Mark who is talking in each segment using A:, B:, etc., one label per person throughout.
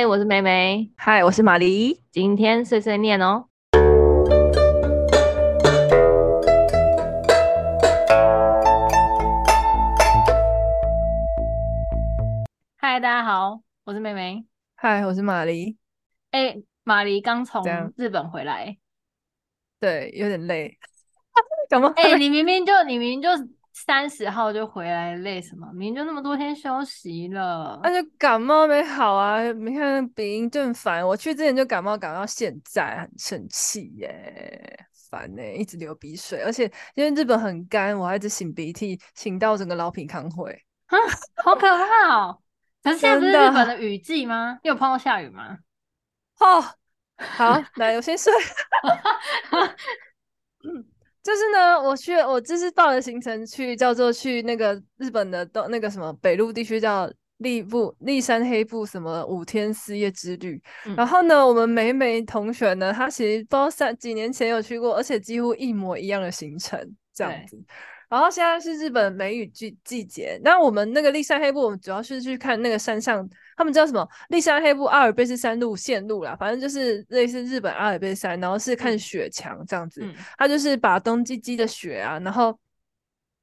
A: 嗨，我是梅梅。
B: 嗨，我是玛丽。
A: 今天碎碎念哦。嗨，大家好，我是梅梅。
B: 嗨，我是玛丽。
A: 哎、欸，马梨刚从日本回来，
B: 对，有点累。怎么？
A: 哎、欸，你明明就你明明就。三十号就回来，累什么？明明就那么多天休息了，
B: 那就感冒没好啊！你看鼻音正烦，我去之前就感冒，感冒到现在很生气耶，烦呢，一直流鼻水，而且因为日本很干，我还一直擤鼻涕，擤到整个老皮康会啊，
A: 好可怕哦！可是现在不是日本的雨季吗？你有碰到下雨吗？
B: 哦，好，来，我先睡。就是呢，我去，我就是报了行程去，叫做去那个日本的东那个什么北陆地区叫立部立山黑部什么五天四夜之旅。嗯、然后呢，我们美美同学呢，她其实不知道三几年前有去过，而且几乎一模一样的行程这样子。然后现在是日本梅雨季季节，那我们那个立山黑部，我们主要是去看那个山上，他们叫什么？立山黑部阿尔卑斯山路线路啦，反正就是类似日本阿尔卑斯山，然后是看雪墙这样子。嗯、他就是把东京积的雪啊，然后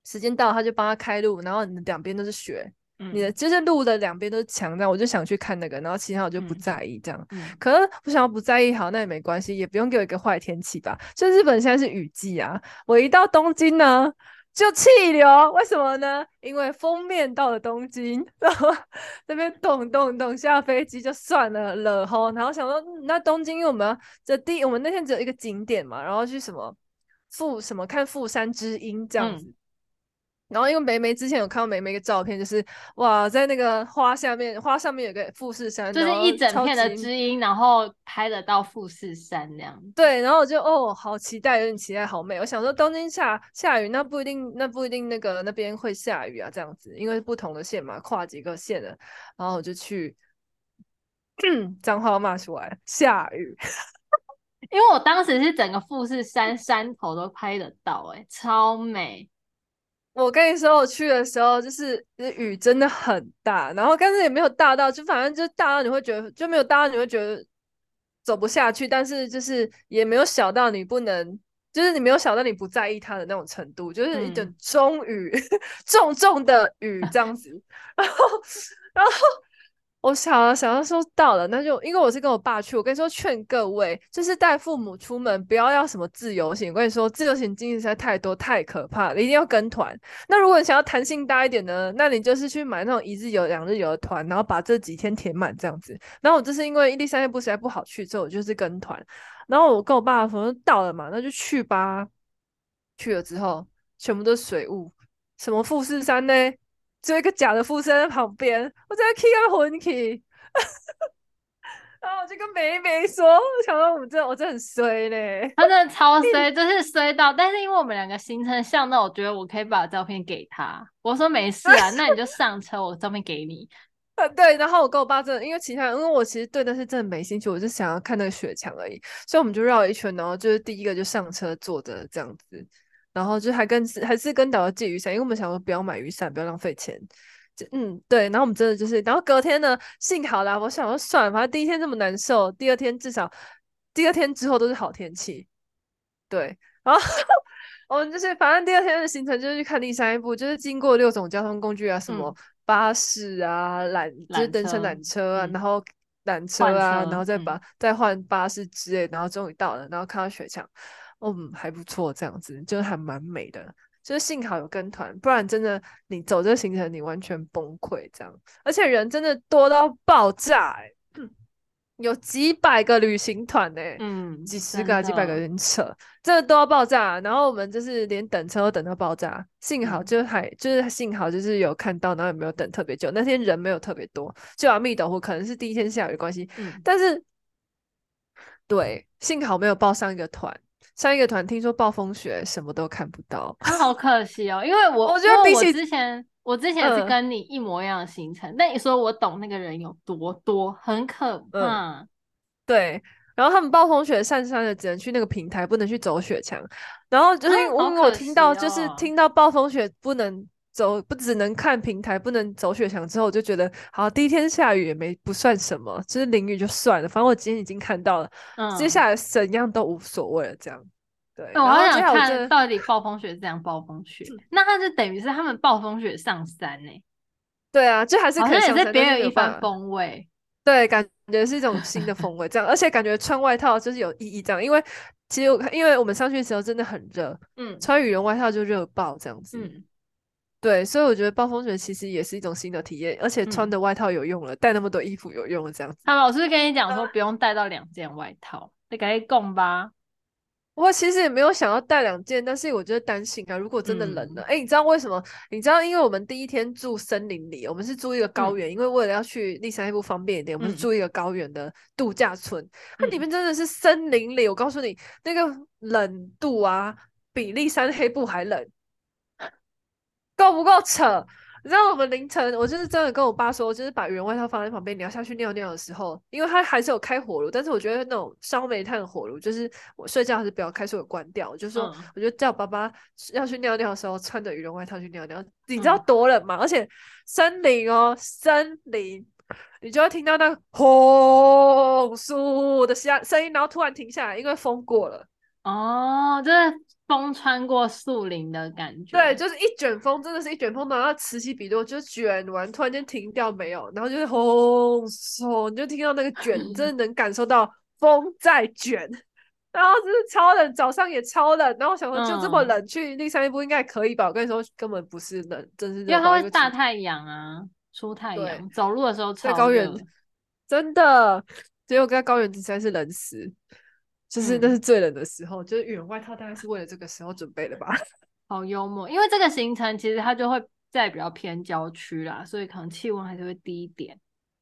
B: 时间到他就帮他开路，然后你的两边都是雪，嗯、你的就是路的两边都是墙，这样我就想去看那个，然后其他我就不在意这样。嗯嗯、可能我想要不在意，好，那也没关系，也不用给我一个坏天气吧。就日本现在是雨季啊，我一到东京呢。就气流，为什么呢？因为封面到了东京，然后那边咚咚咚下飞机就算了了吼，然后想说，那东京因为我们这第我们那天只有一个景点嘛，然后去什么富什么看富山之音这样子。嗯然后因为梅梅之前有看到梅梅一个照片，就是哇，在那个花下面，花上面有个富士山，
A: 就是一整片的知音，然后拍得到富士山那样。
B: 对，然后我就哦，好期待，有点期待，好美。我想说东京下下雨，那不一定，那不一定那个那边会下雨啊，这样子，因为不同的县嘛，跨几个县的。然后我就去 脏话骂出来，下雨。
A: 因为我当时是整个富士山山头都拍得到，欸，哎，超美。
B: 我跟你说，我去的时候就是雨真的很大，然后但是也没有大到，就反正就大到你会觉得就没有大到你会觉得走不下去，但是就是也没有小到你不能，就是你没有小到你不在意它的那种程度，就是一种中雨，嗯、重重的雨这样子，然 后然后。我想了想要说到了，那就因为我是跟我爸去，我跟你说，劝各位就是带父母出门不要要什么自由行。我跟你说，自由行经历实在太多太可怕了，一定要跟团。那如果你想要弹性大一点呢，那你就是去买那种一日游、两日游的团，然后把这几天填满这样子。然后我就是因为立山黑部实在不好去，之后我就是跟团。然后我跟我爸说到了嘛，那就去吧。去了之后，全部都是水雾，什么富士山呢？就一个假的附身在旁边，我在 K 个魂 K，然后我就跟梅梅说，我想说我们这我这很衰嘞，
A: 他真的超衰，就是衰到，但是因为我们两个行程像，那我觉得我可以把照片给他，我说没事啊，那你就上车，我照片给你。
B: 对，然后我跟我爸真的，因为其他，因为我其实对那是真的没兴趣，我就想要看那个雪墙而已，所以我们就绕了一圈，然后就是第一个就上车坐着这样子。然后就还跟还是跟导游借雨伞，因为我们想说不要买雨伞，不要浪费钱。嗯，对。然后我们真的就是，然后隔天呢，幸好啦，我想说算了，反正第一天这么难受，第二天至少第二天之后都是好天气。对，然后 我们就是反正第二天的行程就是去看第三一部，就是经过六种交通工具啊，什么巴士啊、缆就是登山缆车啊，嗯、然后缆车啊，车然后再把、嗯、再换巴士之类，然后终于到了，然后看到雪墙。嗯，还不错，这样子就是还蛮美的，就是幸好有跟团，不然真的你走这个行程你完全崩溃这样，而且人真的多到爆炸，欸，嗯，有几百个旅行团呢，嗯，几十个、几百个人扯，真的多到爆炸。然后我们就是连等车都等到爆炸，幸好就还就是幸好就是有看到，然后也没有等特别久，那天人没有特别多，就阿弥陀佛，可能是第一天下雨的关系，嗯，但是对，幸好没有报上一个团。上一个团听说暴风雪，什么都看不到，
A: 好可惜哦。因为我我觉得比起之前，我之前是跟你一模一样的行程，但、嗯、你说我懂那个人有多多，很可怕。嗯、
B: 对，然后他们暴风雪上山的只能去那个平台，不能去走雪墙。然后就是因为我听到，就是听到暴风雪不能走不只能看平台，不能走雪墙之后，我就觉得好，第一天下雨也没不算什么，就是淋雨就算了，反正我今天已经看到了，嗯、接下来怎样都无所谓了，这样。对，
A: 我好想看到底暴风雪是怎样暴风雪，那它就等于是他们暴风雪上山呢、欸？
B: 对啊，就还是可以上山，
A: 也是别有一番风味。
B: 对，感觉是一种新的风味，这样，而且感觉穿外套就是有意义，这样，因为其实我看，因为我们上去的时候真的很热，嗯，穿羽绒外套就热爆这样子，嗯，对，所以我觉得暴风雪其实也是一种新的体验，而且穿的外套有用了，带、嗯、那么多衣服有用了，这样子。
A: 他老师跟你讲说不用带到两件外套，你赶紧供吧。
B: 我其实也没有想要带两件，但是我觉得担心啊，如果真的冷了，哎、嗯欸，你知道为什么？你知道，因为我们第一天住森林里，我们是住一个高原，嗯、因为为了要去立山黑部方便一点，我们是住一个高原的度假村，它、嗯、里面真的是森林里，我告诉你，那个冷度啊，比立山黑部还冷，够不够扯？你知道我们凌晨，我就是真的跟我爸说，就是把羽绒外套放在旁边，你要下去尿尿的时候，因为他还是有开火炉，但是我觉得那种烧煤炭的火炉，就是我睡觉还是不要开，所以我关掉。我就是说，我就叫爸爸要去尿尿的时候，穿着羽绒外套去尿尿。你知道多冷吗？嗯、而且森林哦，森林，你就会听到那个轰簌的声声音，然后突然停下来，因为风过了。
A: 哦，就是。风穿过树林的感觉，
B: 对，就是一卷风，真的是一卷风，然后此起彼落，就卷完，突然间停掉没有，然后就是轰嗖，你就听到那个卷，真的能感受到风在卷，然后就是超冷，早上也超冷，然后我想说就这么冷，嗯、去立山一步应该可以吧？我跟你说根本不是冷，真是因
A: 为它会大太阳啊，出太阳，走路的时候超
B: 在高原，真的，结果在高原实在是冷死。就是那是最冷的时候，嗯、就是羽绒外套大概是为了这个时候准备的吧。
A: 好幽默，因为这个行程其实它就会在比较偏郊区啦，所以可能气温还是会低一点。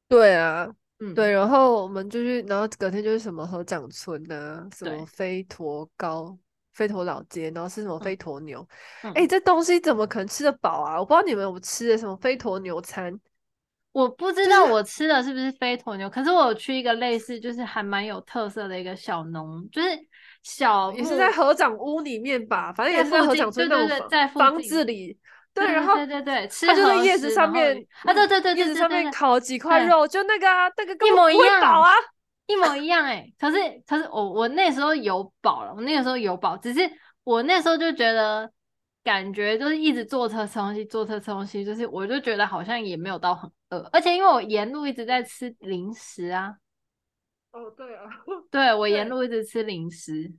B: 对啊，嗯，对，然后我们就去，然后隔天就是什么合掌村啊，什么飞驼高、飞驼老街，然后是什么飞驼牛。哎、嗯欸，这东西怎么可能吃得饱啊？我不知道你们有没有吃的什么飞驼牛餐。
A: 我不知道我吃的是不是非驼牛，就是，可是我有去一个类似，就是还蛮有特色的一个小农，就是小
B: 也是在合掌屋里面吧，反正也是在合掌村那种房子里。对，然后
A: 对对对，
B: 它就在叶子上面
A: 啊，对对对，
B: 叶子上面烤几块肉，就那个啊，那个
A: 一模一样啊，一模一样哎，欸。可是可是我我那时候有饱了，我那个时候有饱，只是我那时候就觉得。感觉就是一直坐车吃东西，坐车吃东西，就是我就觉得好像也没有到很饿，而且因为我沿路一直在吃零食啊。
B: 哦，对啊，
A: 对，我沿路一直吃零食，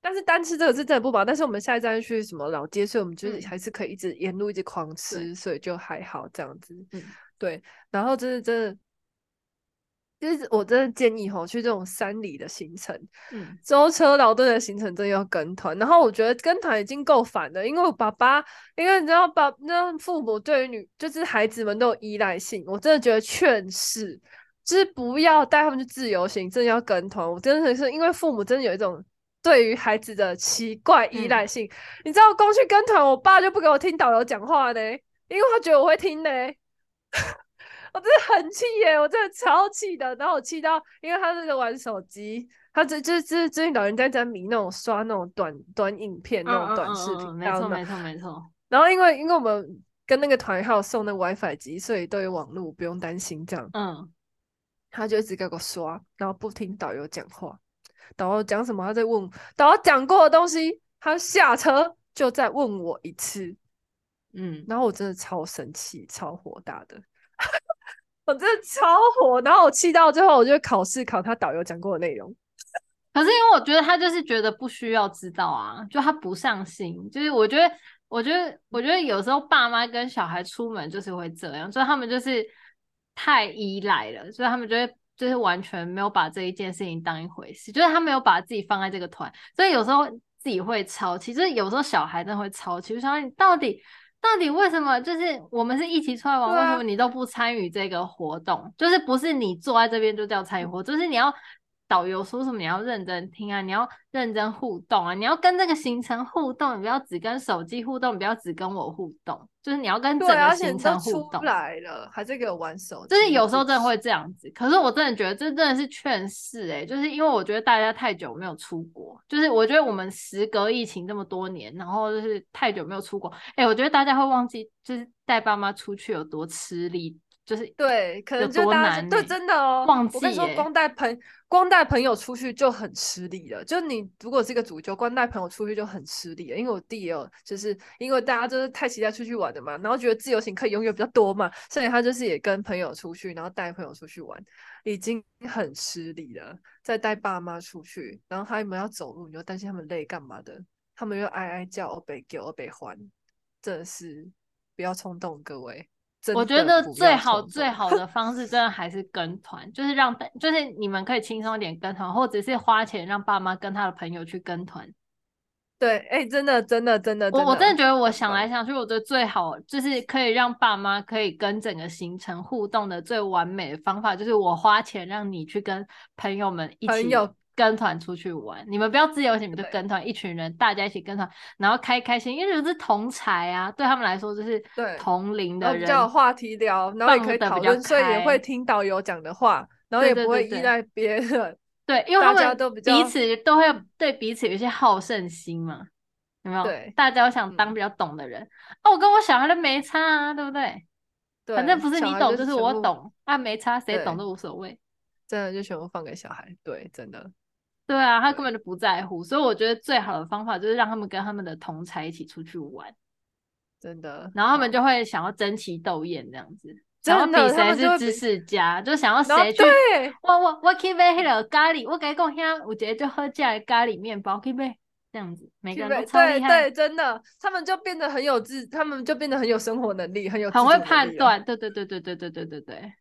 B: 但是单吃这个是真的不饱。但是我们下一站去什么老街，所以我们就是还是可以一直沿路一直狂吃，嗯、所以就还好这样子。嗯，对，然后就是真的。其实我真的建议吼，去这种山里的行程，嗯，舟车劳顿的行程真的要跟团。然后我觉得跟团已经够烦了，因为我爸爸，因为你知道，爸，那父母对于女，就是孩子们都有依赖性。我真的觉得劝世，就是不要带他们去自由行，真的要跟团。我真的是因为父母真的有一种对于孩子的奇怪依赖性。嗯、你知道，光去跟团，我爸就不给我听导游讲话呢，因为他觉得我会听呢。我真的很气耶！我真的超气的，然后我气到，因为他那个玩手机，他这这这最近老人家在迷那种刷那种短短影片，那种短视频，
A: 没错没错没错。
B: 然后因为因为我们跟那个团还有送那个 WiFi 机，所以都有网络，不用担心这样。嗯，他就一直给我刷，然后不听导游讲话，导游讲什么他在问，导游讲过的东西，他下车就再问我一次。嗯，然后我真的超生气，超火大的。我真的超火，然后我气到最后，我就考试考他导游讲过的内容。
A: 可是因为我觉得他就是觉得不需要知道啊，就他不上心。就是我觉得，我觉得，我觉得有时候爸妈跟小孩出门就是会这样，所以他们就是太依赖了，所以他们就会就是完全没有把这一件事情当一回事，就是他没有把自己放在这个团，所以有时候自己会超气，就是有时候小孩真的会超气，就想你到底。到底为什么？就是我们是一起出来玩，啊、为什么你都不参与这个活动？就是不是你坐在这边就叫参与活动，就是你要导游说什么你要认真听啊，你要认真互动啊，你要跟这个行程互动，你不要只跟手机互动，你不要只跟我互动，就是你要跟整个行程互动。
B: 出来了，还在给我玩手机？
A: 就是有时候真的会这样子，可是我真的觉得这真的是劝世哎，就是因为我觉得大家太久没有出国，就是我觉得我们时隔疫情这么多年，然后就是太久没有出国，哎，我觉得大家会忘记，就是带爸妈出去有多吃力。就是
B: 对，可能就大家对真的哦，忘记。我跟你说，光带朋光带朋友出去就很吃力了。就你如果是一个主角，光带朋友出去就很吃力了。因为我弟也有，就是因为大家就是太期待出去玩的嘛，然后觉得自由行可以拥有比较多嘛，所以他就是也跟朋友出去，然后带朋友出去玩，已经很吃力了。再带爸妈出去，然后他们要走路，你就担心他们累干嘛的，他们又哀哀叫，我被给我被还，真的是不要冲动，各位。
A: 我觉得最好最好的方式，真的还是跟团，就是让就是你们可以轻松一点跟团，或者是花钱让爸妈跟他的朋友去跟团。
B: 对，哎、欸，真的真的真的，
A: 我我真的觉得我想来想去，我觉得最好就是可以让爸妈可以跟整个行程互动的最完美的方法，就是我花钱让你去跟朋友们一起。跟团出去玩，你们不要自由行，你们就跟团，一群人大家一起跟团，然后开开心，因为就是同才啊，对他们来说就是同龄的人，
B: 比较有话题聊，然后也可以讨论，所以也会听导游讲的话，然后也不会依赖别人。对，对，对，对，对，因为 他们都彼此都会对彼此有一些好胜心嘛，有没有？对，大家都想当比较懂的人。嗯、哦，我跟我小孩都没差啊，对不对？对，反正不是你懂，就是我懂，啊，没差，谁懂都无所谓。真的就全部放给小孩，对，真的。
A: 对啊，他根本就不在乎，所以我觉得最好的方法就是让他们跟他们的同侪一起出去玩，
B: 真的，
A: 然后他们就会想要争奇斗艳这样子，然后比谁是知识家，就，就想要谁去。我我我去买那个咖喱，我跟你讲，现在我觉得就喝起来咖喱面包，可以买这样子，每个人都超厉害。
B: 对对，真的，他们就变得很有自，他们就变得很有生活能力，很有
A: 很会判断。对对对对对对对对对。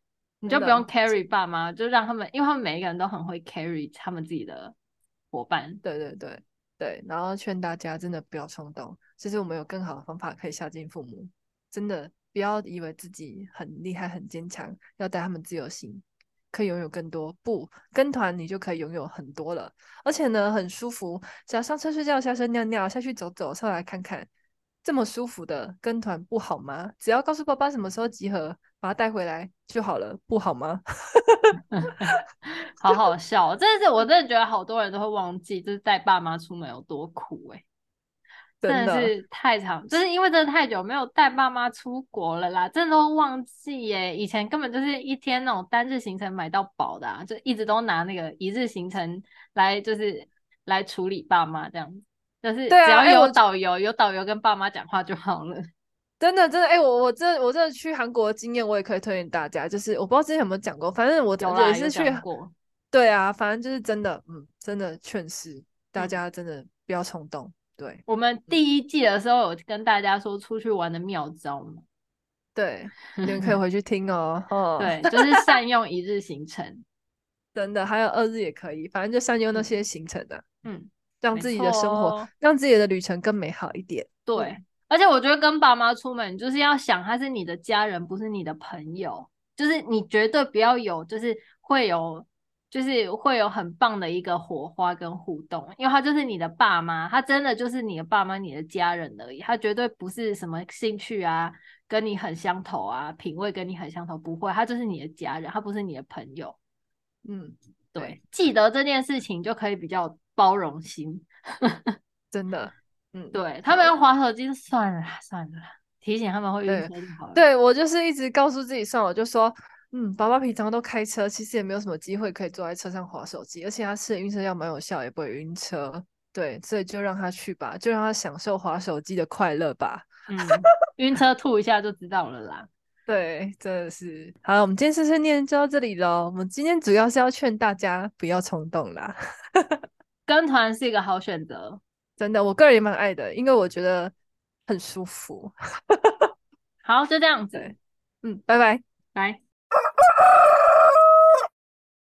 A: 你就不用 carry 爸妈，就让他们，因为他们每一个人都很会 carry 他们自己的伙伴。
B: 对对对对，然后劝大家真的不要冲动，其实我们有更好的方法可以孝敬父母。真的不要以为自己很厉害很坚强，要带他们自由行，可以拥有更多。不跟团，你就可以拥有很多了，而且呢很舒服，只要上车睡觉，下车尿尿，下去走走，上来看看。这么舒服的跟团不好吗？只要告诉爸爸什么时候集合，把他带回来就好了，不好吗？
A: 好好笑，真的是，我真的觉得好多人都会忘记，就是带爸妈出门有多苦哎、欸，真的是太长，就是因为真的太久没有带爸妈出国了啦，真的都忘记耶、欸。以前根本就是一天那种单日行程买到饱的、啊，就一直都拿那个一日行程来就是来处理爸妈这样子。就是只要有导游，有导游跟爸妈讲话就好了。
B: 真的，真的，哎、欸，我我这我这去韩国的经验，我也可以推荐大家。就是我不知道之前有没有讲过，反正我也是去过。对啊，反正就是真的，嗯，真的劝世大家真的不要冲动。对，
A: 我们第一季的时候有跟大家说出去玩的妙招嘛？
B: 对，你们可以回去听哦。哦，
A: 对，就是善用一日行程，
B: 真的，还有二日也可以，反正就善用那些行程的、啊，嗯。让自己的生活，哦、让自己的旅程更美好一点。
A: 对，嗯、而且我觉得跟爸妈出门，就是要想他是你的家人，不是你的朋友。就是你绝对不要有，就是会有，就是会有很棒的一个火花跟互动，因为他就是你的爸妈，他真的就是你的爸妈，你的家人而已。他绝对不是什么兴趣啊，跟你很相投啊，品味跟你很相投，不会，他就是你的家人，他不是你的朋友。嗯，对，记得这件事情就可以比较。包容心，
B: 真的，嗯，
A: 对他们要滑手机，算了算了，提醒他们会晕车就好了。
B: 对，对我就是一直告诉自己算了，我就说，嗯，爸爸平常都开车，其实也没有什么机会可以坐在车上滑手机，而且他吃的晕车药蛮有效，也不会晕车。对，所以就让他去吧，就让他享受滑手机的快乐吧。
A: 嗯，晕车吐一下就知道了啦。
B: 对，真的是。好，我们今天碎碎念就到这里喽。我们今天主要是要劝大家不要冲动啦。
A: 跟团是一个好选择。
B: 真的我个人也蛮爱的因为我觉得很舒服。
A: 好就这样子。
B: 嗯拜拜。
A: 拜。